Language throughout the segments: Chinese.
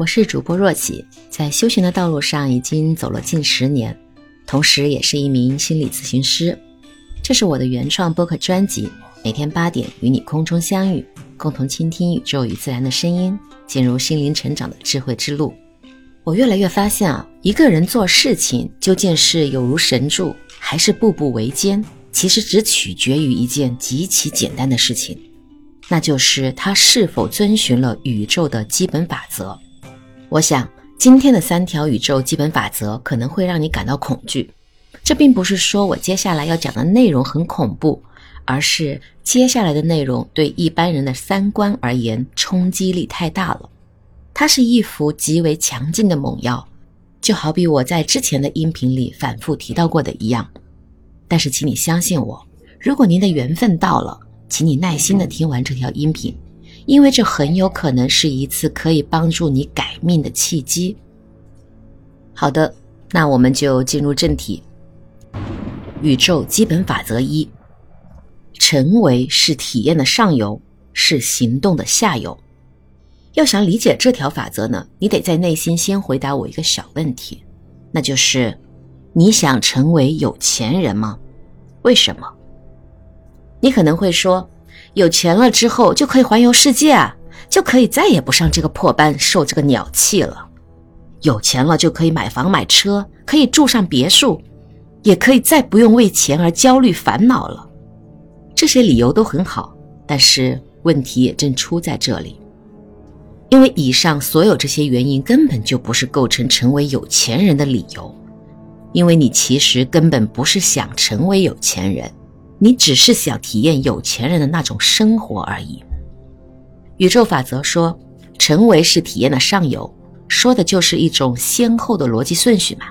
我是主播若琪，在修行的道路上已经走了近十年，同时也是一名心理咨询师。这是我的原创播客专辑，每天八点与你空中相遇，共同倾听宇宙与自然的声音，进入心灵成长的智慧之路。我越来越发现啊，一个人做事情究竟是有如神助，还是步步维艰，其实只取决于一件极其简单的事情，那就是他是否遵循了宇宙的基本法则。我想，今天的三条宇宙基本法则可能会让你感到恐惧。这并不是说我接下来要讲的内容很恐怖，而是接下来的内容对一般人的三观而言冲击力太大了。它是一副极为强劲的猛药，就好比我在之前的音频里反复提到过的一样。但是，请你相信我，如果您的缘分到了，请你耐心的听完这条音频。因为这很有可能是一次可以帮助你改命的契机。好的，那我们就进入正题。宇宙基本法则一：成为是体验的上游，是行动的下游。要想理解这条法则呢，你得在内心先回答我一个小问题，那就是：你想成为有钱人吗？为什么？你可能会说。有钱了之后就可以环游世界啊，就可以再也不上这个破班受这个鸟气了。有钱了就可以买房买车，可以住上别墅，也可以再不用为钱而焦虑烦恼了。这些理由都很好，但是问题也正出在这里，因为以上所有这些原因根本就不是构成成为有钱人的理由，因为你其实根本不是想成为有钱人。你只是想体验有钱人的那种生活而已。宇宙法则说，成为是体验的上游，说的就是一种先后的逻辑顺序嘛。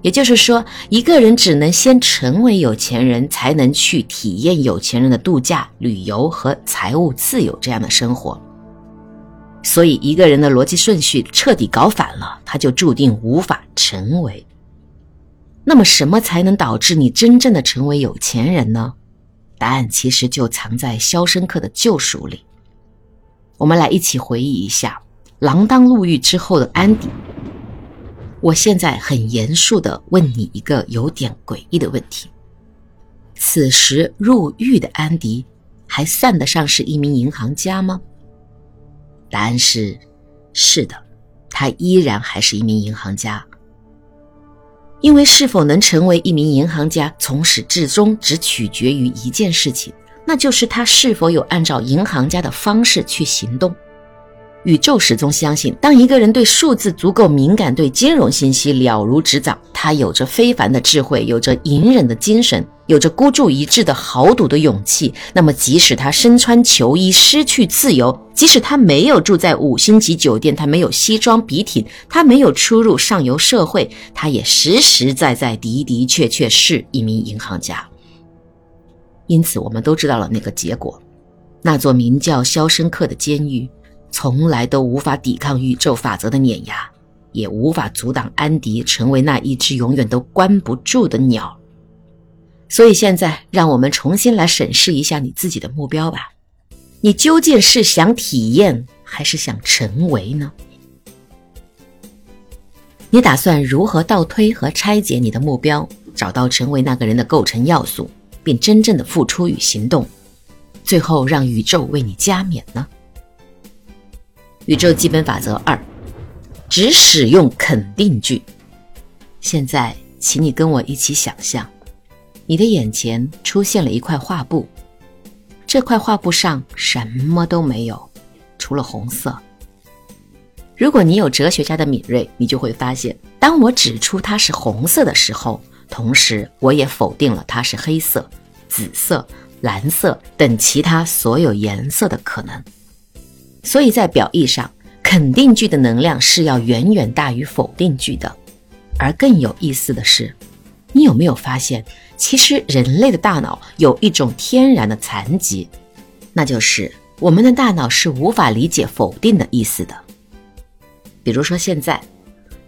也就是说，一个人只能先成为有钱人，才能去体验有钱人的度假、旅游和财务自由这样的生活。所以，一个人的逻辑顺序彻底搞反了，他就注定无法成为。那么，什么才能导致你真正的成为有钱人呢？答案其实就藏在《肖申克的救赎》里。我们来一起回忆一下锒铛入狱之后的安迪。我现在很严肃地问你一个有点诡异的问题：此时入狱的安迪还算得上是一名银行家吗？答案是：是的，他依然还是一名银行家。因为是否能成为一名银行家，从始至终只取决于一件事情，那就是他是否有按照银行家的方式去行动。宇宙始终相信，当一个人对数字足够敏感，对金融信息了如指掌，他有着非凡的智慧，有着隐忍的精神，有着孤注一掷的豪赌的勇气。那么，即使他身穿球衣，失去自由；即使他没有住在五星级酒店，他没有西装笔挺，他没有出入上游社会，他也实实在在、的的确确是一名银行家。因此，我们都知道了那个结果：那座名叫肖申克的监狱。从来都无法抵抗宇宙法则的碾压，也无法阻挡安迪成为那一只永远都关不住的鸟。所以现在，让我们重新来审视一下你自己的目标吧。你究竟是想体验，还是想成为呢？你打算如何倒推和拆解你的目标，找到成为那个人的构成要素，并真正的付出与行动，最后让宇宙为你加冕呢？宇宙基本法则二：只使用肯定句。现在，请你跟我一起想象，你的眼前出现了一块画布，这块画布上什么都没有，除了红色。如果你有哲学家的敏锐，你就会发现，当我指出它是红色的时候，同时我也否定了它是黑色、紫色、蓝色等其他所有颜色的可能。所以在表意上，肯定句的能量是要远远大于否定句的。而更有意思的是，你有没有发现，其实人类的大脑有一种天然的残疾，那就是我们的大脑是无法理解否定的意思的。比如说现在，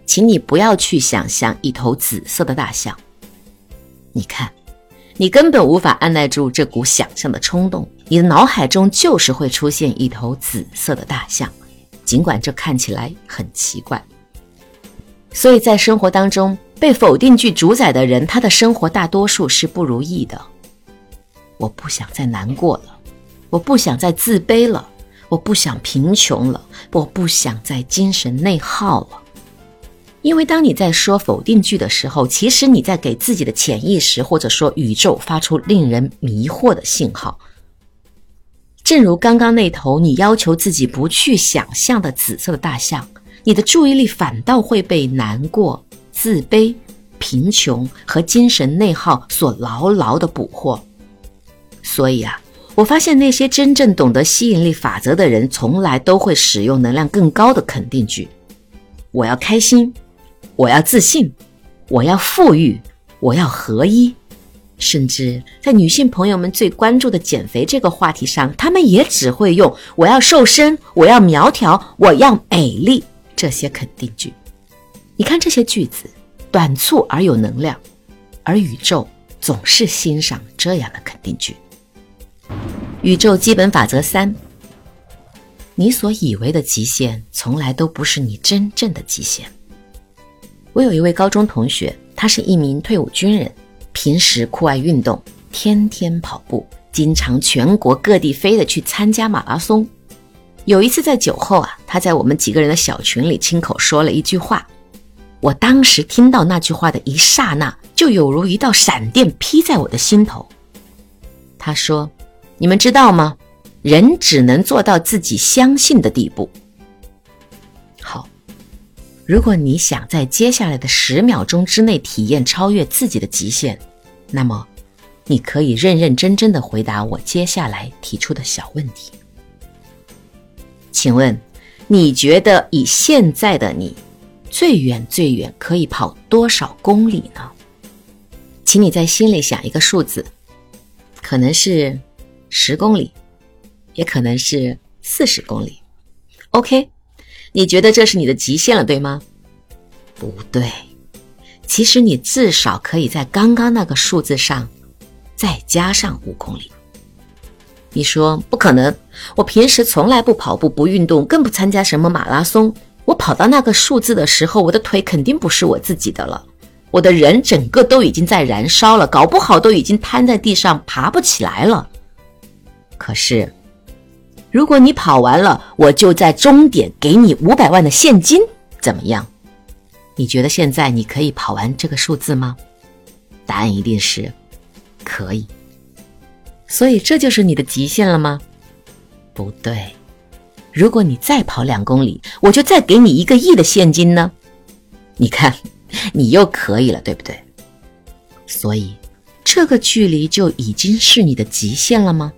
请你不要去想象一头紫色的大象，你看。你根本无法按耐住这股想象的冲动，你的脑海中就是会出现一头紫色的大象，尽管这看起来很奇怪。所以在生活当中，被否定句主宰的人，他的生活大多数是不如意的。我不想再难过了，我不想再自卑了，我不想贫穷了，我不想再精神内耗了。因为当你在说否定句的时候，其实你在给自己的潜意识或者说宇宙发出令人迷惑的信号。正如刚刚那头你要求自己不去想象的紫色的大象。你的注意力反倒会被难过、自卑、贫穷和精神内耗所牢牢的捕获。所以啊，我发现那些真正懂得吸引力法则的人，从来都会使用能量更高的肯定句：我要开心，我要自信，我要富裕，我要合一。甚至在女性朋友们最关注的减肥这个话题上，他们也只会用我要瘦身，我要苗条，我要美丽。这些肯定句，你看这些句子短促而有能量，而宇宙总是欣赏这样的肯定句。宇宙基本法则三：你所以为的极限，从来都不是你真正的极限。我有一位高中同学，他是一名退伍军人，平时酷爱运动，天天跑步，经常全国各地飞的去参加马拉松。有一次在酒后啊，他在我们几个人的小群里亲口说了一句话，我当时听到那句话的一刹那，就有如一道闪电劈在我的心头。他说：“你们知道吗？人只能做到自己相信的地步。”好，如果你想在接下来的十秒钟之内体验超越自己的极限，那么你可以认认真真的回答我接下来提出的小问题。请问，你觉得以现在的你，最远最远可以跑多少公里呢？请你在心里想一个数字，可能是十公里，也可能是四十公里。OK，你觉得这是你的极限了，对吗？不对，其实你至少可以在刚刚那个数字上再加上五公里。你说不可能，我平时从来不跑步、不运动，更不参加什么马拉松。我跑到那个数字的时候，我的腿肯定不是我自己的了，我的人整个都已经在燃烧了，搞不好都已经瘫在地上爬不起来了。可是，如果你跑完了，我就在终点给你五百万的现金，怎么样？你觉得现在你可以跑完这个数字吗？答案一定是可以。所以这就是你的极限了吗？不对，如果你再跑两公里，我就再给你一个亿的现金呢。你看，你又可以了，对不对？所以这个距离就已经是你的极限了吗？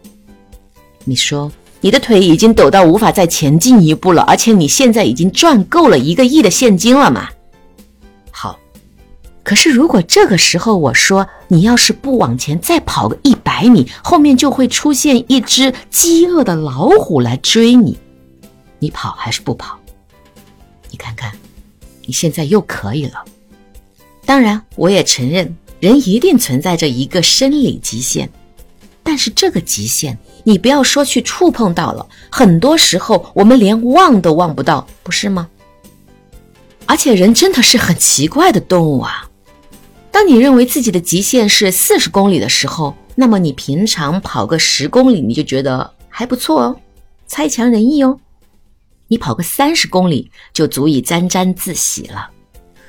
你说你的腿已经抖到无法再前进一步了，而且你现在已经赚够了一个亿的现金了吗？可是，如果这个时候我说你要是不往前再跑个一百米，后面就会出现一只饥饿的老虎来追你，你跑还是不跑？你看看，你现在又可以了。当然，我也承认人一定存在着一个生理极限，但是这个极限，你不要说去触碰到了，很多时候我们连望都望不到，不是吗？而且人真的是很奇怪的动物啊。当你认为自己的极限是四十公里的时候，那么你平常跑个十公里，你就觉得还不错哦，差强人意哦。你跑个三十公里就足以沾沾自喜了。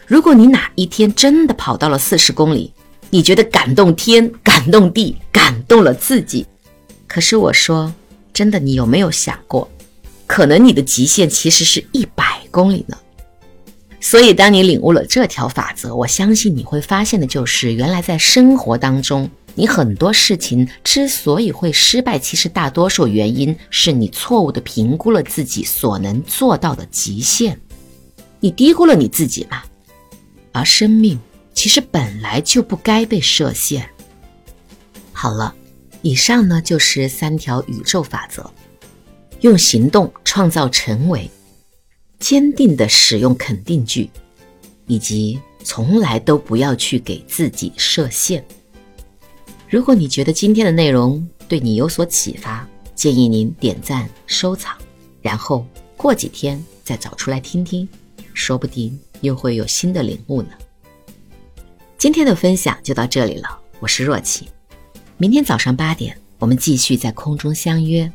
如果你哪一天真的跑到了四十公里，你觉得感动天、感动地、感动了自己。可是我说真的，你有没有想过，可能你的极限其实是一百公里呢？所以，当你领悟了这条法则，我相信你会发现的就是，原来在生活当中，你很多事情之所以会失败，其实大多数原因是你错误的评估了自己所能做到的极限，你低估了你自己嘛。而生命其实本来就不该被设限。好了，以上呢就是三条宇宙法则，用行动创造成为。坚定的使用肯定句，以及从来都不要去给自己设限。如果你觉得今天的内容对你有所启发，建议您点赞、收藏，然后过几天再找出来听听，说不定又会有新的领悟呢。今天的分享就到这里了，我是若琪，明天早上八点我们继续在空中相约。